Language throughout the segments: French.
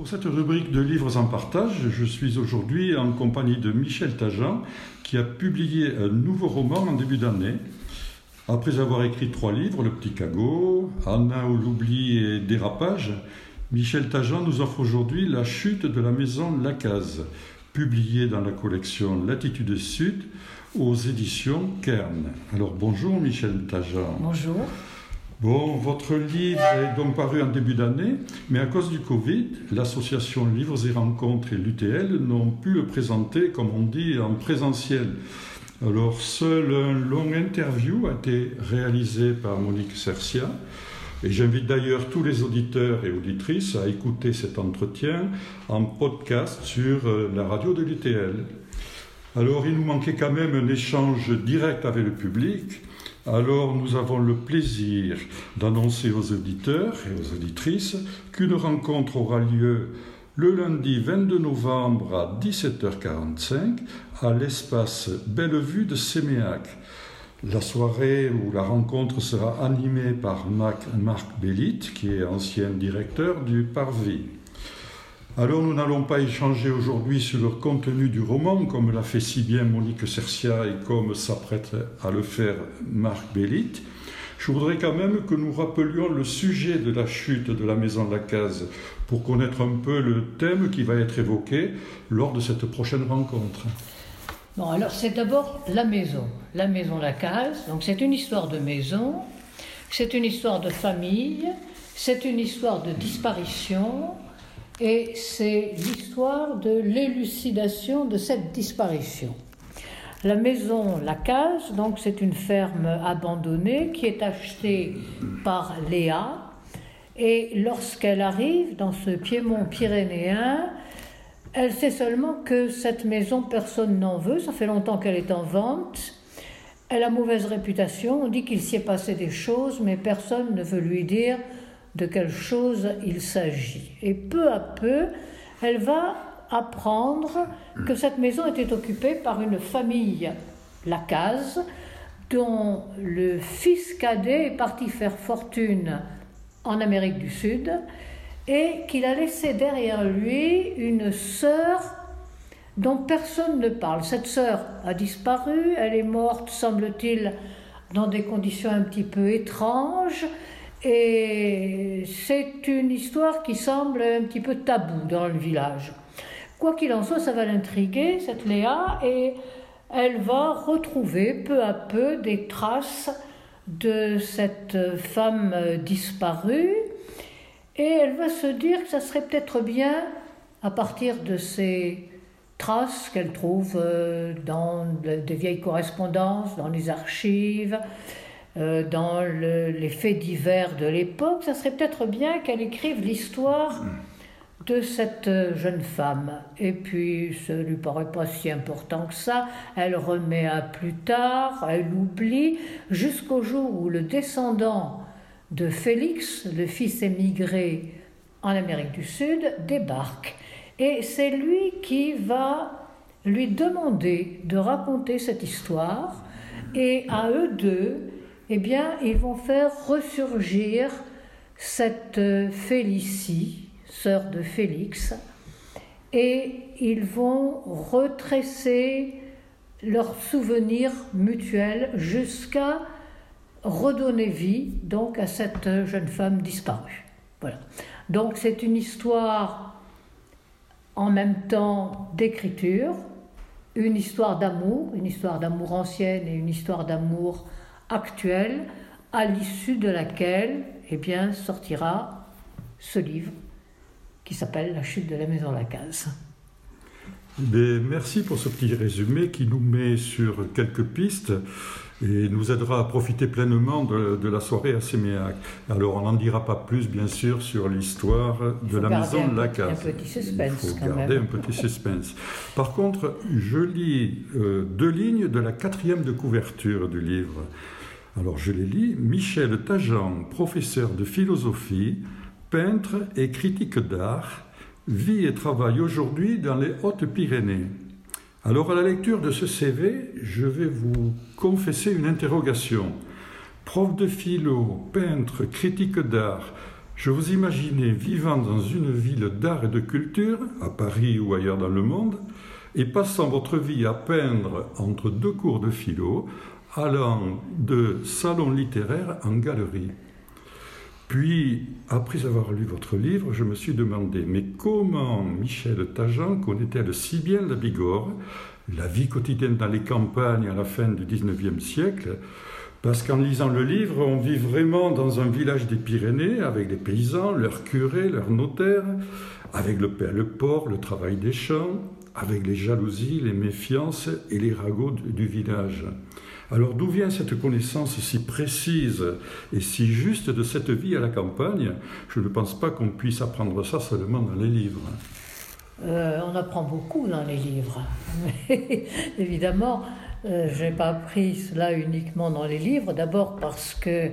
Pour cette rubrique de livres en partage, je suis aujourd'hui en compagnie de Michel Tajan, qui a publié un nouveau roman en début d'année. Après avoir écrit trois livres, Le Petit Cagot, Anna ou l'oubli et Dérapage, Michel Tajan nous offre aujourd'hui La chute de la maison Lacaze, publié dans la collection Latitude Sud aux éditions Kern. Alors bonjour Michel Tajan. Bonjour. Bon, votre livre est donc paru en début d'année, mais à cause du Covid, l'association Livres et Rencontres et l'UTL n'ont pu le présenter, comme on dit, en présentiel. Alors, seul un long interview a été réalisé par Monique Cercia, et j'invite d'ailleurs tous les auditeurs et auditrices à écouter cet entretien en podcast sur euh, la radio de l'UTL. Alors, il nous manquait quand même un échange direct avec le public. Alors nous avons le plaisir d'annoncer aux auditeurs et aux auditrices qu'une rencontre aura lieu le lundi 22 novembre à 17h45 à l'espace Bellevue de Séméac. La soirée ou la rencontre sera animée par Marc Bellit, qui est ancien directeur du Parvis. Alors nous n'allons pas échanger aujourd'hui sur le contenu du roman, comme l'a fait si bien Monique Cercia et comme s'apprête à le faire Marc Bellit. Je voudrais quand même que nous rappelions le sujet de la chute de la maison Lacaze pour connaître un peu le thème qui va être évoqué lors de cette prochaine rencontre. Bon, alors c'est d'abord la maison, la maison Lacaze. Donc c'est une histoire de maison, c'est une histoire de famille, c'est une histoire de disparition, et c'est l'histoire de l'élucidation de cette disparition. La maison La Case, donc c'est une ferme abandonnée qui est achetée par Léa. Et lorsqu'elle arrive dans ce piémont pyrénéen, elle sait seulement que cette maison, personne n'en veut. Ça fait longtemps qu'elle est en vente. Elle a mauvaise réputation. On dit qu'il s'y est passé des choses, mais personne ne veut lui dire de quelle chose il s'agit. Et peu à peu, elle va apprendre que cette maison était occupée par une famille, la case, dont le fils cadet est parti faire fortune en Amérique du Sud et qu'il a laissé derrière lui une sœur dont personne ne parle. Cette sœur a disparu, elle est morte, semble-t-il, dans des conditions un petit peu étranges. Et c'est une histoire qui semble un petit peu tabou dans le village. Quoi qu'il en soit, ça va l'intriguer, cette Léa, et elle va retrouver peu à peu des traces de cette femme disparue, et elle va se dire que ça serait peut-être bien, à partir de ces traces qu'elle trouve euh, dans des vieilles correspondances, dans les archives, euh, dans les faits divers de l'époque, ça serait peut-être bien qu'elle écrive l'histoire de cette euh, jeune femme. Et puis, ça ne lui paraît pas si important que ça. Elle remet à plus tard, elle oublie, jusqu'au jour où le descendant de Félix, le fils émigré en Amérique du Sud, débarque. Et c'est lui qui va lui demander de raconter cette histoire. Et à eux deux, eh bien, ils vont faire ressurgir cette euh, Félicie, sœur de Félix, et ils vont retracer leurs souvenirs mutuels jusqu'à redonner vie donc à cette jeune femme disparue. Voilà. Donc c'est une histoire en même temps d'écriture, une histoire d'amour, une histoire d'amour ancienne et une histoire d'amour actuelle à l'issue de laquelle eh bien, sortira ce livre qui s'appelle La chute de la maison Lacaze. Merci pour ce petit résumé qui nous met sur quelques pistes et nous aidera à profiter pleinement de, la soirée à Séméac. Alors on n'en dira pas plus bien sûr sur l'histoire de la maison Lacaze. Un petit suspense. Il faut garder un petit suspense. Par contre, je lis euh, deux lignes de la quatrième de couverture du livre. Alors je les lis. Michel Tajan, professeur de philosophie, peintre et critique d'art, vit et travaille aujourd'hui dans les Hautes-Pyrénées. Alors à la lecture de ce CV, je vais vous confesser une interrogation. Prof de philo, peintre, critique d'art, Je vous imaginais vivant dans une ville d'art et de culture, à Paris ou ailleurs dans le monde, et passant votre vie à peindre entre deux cours de philo, allant de salon littéraire en galerie. Puis, après avoir lu votre livre, je me suis demandé, mais comment Michel Tajan connaît-elle si bien la Bigorre, la vie quotidienne dans les campagnes à la fin du XIXe siècle? Parce qu'en lisant le livre, on vit vraiment dans un village des Pyrénées, avec les paysans, leurs curés, leurs notaires, avec le père, le port, le travail des champs, avec les jalousies, les méfiances et les ragots du village. Alors d'où vient cette connaissance si précise et si juste de cette vie à la campagne? Je ne pense pas qu'on puisse apprendre ça seulement dans les livres. Euh, on apprend beaucoup dans les livres. Mais évidemment, euh, je n'ai pas appris cela uniquement dans les livres, d'abord parce que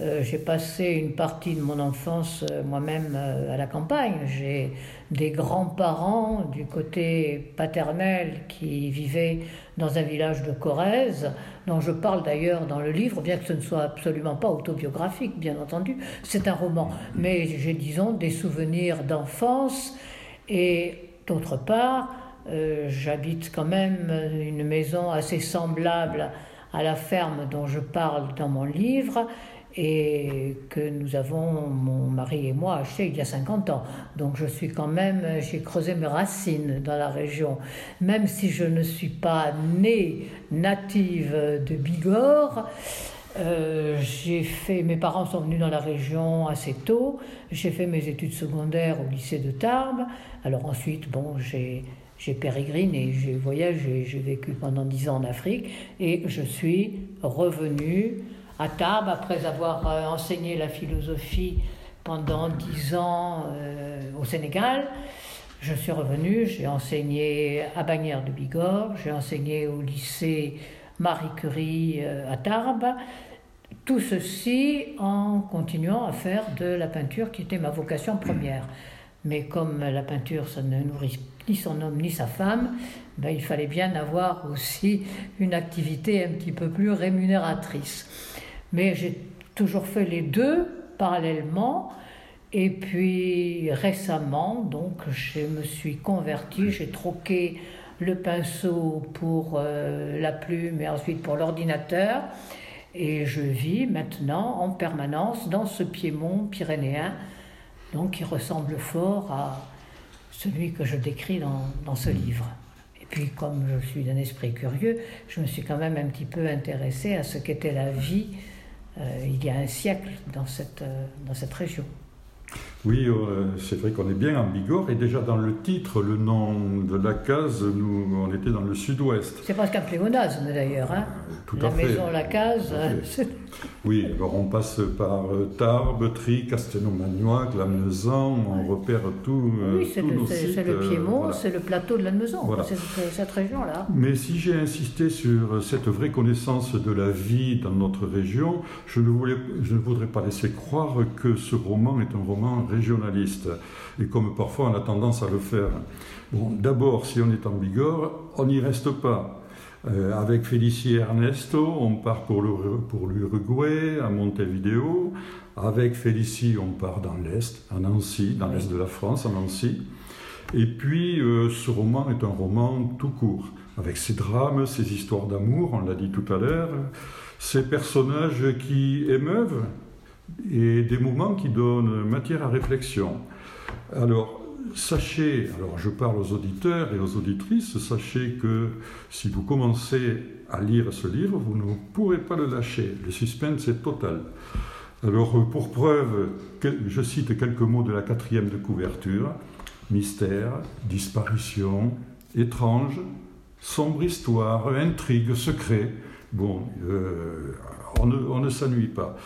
euh, j'ai passé une partie de mon enfance euh, moi-même euh, à la campagne. J'ai des grands-parents du côté paternel qui vivaient dans un village de Corrèze, dont je parle d'ailleurs dans le livre, bien que ce ne soit absolument pas autobiographique, bien entendu. C'est un roman. Mais j'ai, disons, des souvenirs d'enfance. Et d'autre part, j'habite quand même une maison assez semblable à la ferme dont je parle dans mon livre et que nous avons, mon mari et moi, acheté il y a 50 ans. Donc je suis quand même, j'ai creusé mes racines dans la région. Même si je ne suis pas née native de Bigorre, euh, j'ai fait, mes parents sont venus dans la région assez tôt. J'ai fait mes études secondaires au lycée de Tarbes. Alors ensuite, bon, j'ai j'ai pérégriné, j'ai voyagé, j'ai vécu pendant dix ans en Afrique et je suis revenue à Tarbes après avoir euh, enseigné la philosophie pendant dix ans euh, au Sénégal. Je suis revenue, j'ai enseigné à Bagnères de Bigorre, j'ai enseigné au lycée Marie Curie euh, à Tarbes. Tout ceci en continuant à faire de la peinture qui était ma vocation première. Mais comme la peinture, ça ne nourrit ni son homme ni sa femme, ben, il fallait bien avoir aussi une activité un petit peu plus rémunératrice. Mais j'ai toujours fait les deux parallèlement. Et puis récemment, donc, je me suis convertie, j'ai troqué le pinceau pour euh, la plume et ensuite pour l'ordinateur. Et je vis maintenant en permanence dans ce piémont pyrénéen, donc qui ressemble fort à celui que je décris dans, dans ce livre. Et puis comme je suis d'un esprit curieux, je me suis quand même un petit peu intéressée à ce qu'était la vie il y a un siècle dans cette, euh, dans cette région. Oui, euh, c'est vrai qu'on est bien en Bigorre et déjà dans le titre, le nom de la case, nous, on était dans le sud-ouest. C'est presque un pléonasme d'ailleurs. Hein Tout la à fait. maison, la case. oui, alors on passe par Tarbes, Tri, Castelnau-Magnoac, Lannemezan, on repère tout. Oui, c'est le, le, Piémont, c'est le plateau de Lannemezan, voilà. cette région-là. Mais si j'ai insisté sur cette vraie connaissance de la vie dans notre région, je ne, voulais, je ne voudrais pas laisser croire que ce roman est un roman régionaliste, et comme parfois on a tendance à le faire. Bon, d'abord, si on est en Bigorre, on n'y reste pas. Euh, avec Félicie Ernesto, on part pour l'Uruguay, à Montevideo. Avec Félicie, on part dans l'Est, à Nancy, dans l'Est de la France, à Nancy. Et puis, euh, ce roman est un roman tout court, avec ses drames, ses histoires d'amour, on l'a dit tout à l'heure, ces personnages qui émeuvent, et des moments qui donnent matière à réflexion. Alors, sachez, alors je parle aux auditeurs et aux auditrices, sachez que si vous commencez à lire ce livre, vous ne pourrez pas le lâcher. Le suspense est total. Alors, pour preuve, je cite quelques mots de la quatrième de couverture. Mystère, disparition, étrange, sombre histoire, intrigue, secret. Bon, euh, on ne, on ne s'ennuie pas.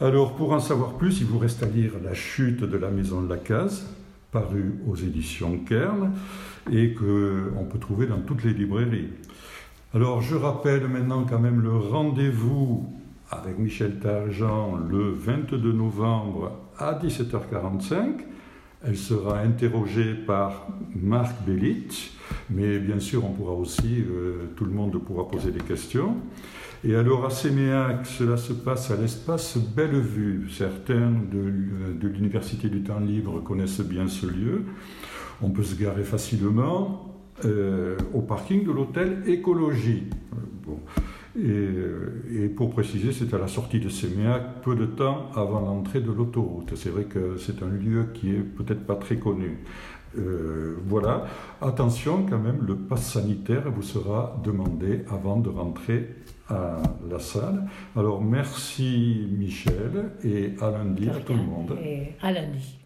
Alors, pour en savoir plus, il vous reste à lire La chute de la maison de la case, paru aux éditions Kern, et qu'on peut trouver dans toutes les librairies. Alors, je rappelle maintenant quand même le rendez-vous avec Michel Targent le 22 novembre à 17h45. Elle sera interrogée par Marc Bellit, mais bien sûr, on pourra aussi, euh, tout le monde pourra poser des questions. Et alors à Séméac, cela se passe à l'espace Bellevue. Certains de, de l'Université du Temps Libre connaissent bien ce lieu. On peut se garer facilement euh, au parking de l'hôtel Écologie. Et, et, pour préciser, c'est à la sortie de Séméac, peu de temps avant l'entrée de l'autoroute. C'est vrai que c'est un lieu qui est peut-être pas très connu. Euh, voilà. Attention quand même, le pass sanitaire vous sera demandé avant de rentrer à la salle. Alors merci Michel et à lundi à tout le monde. Et à lundi.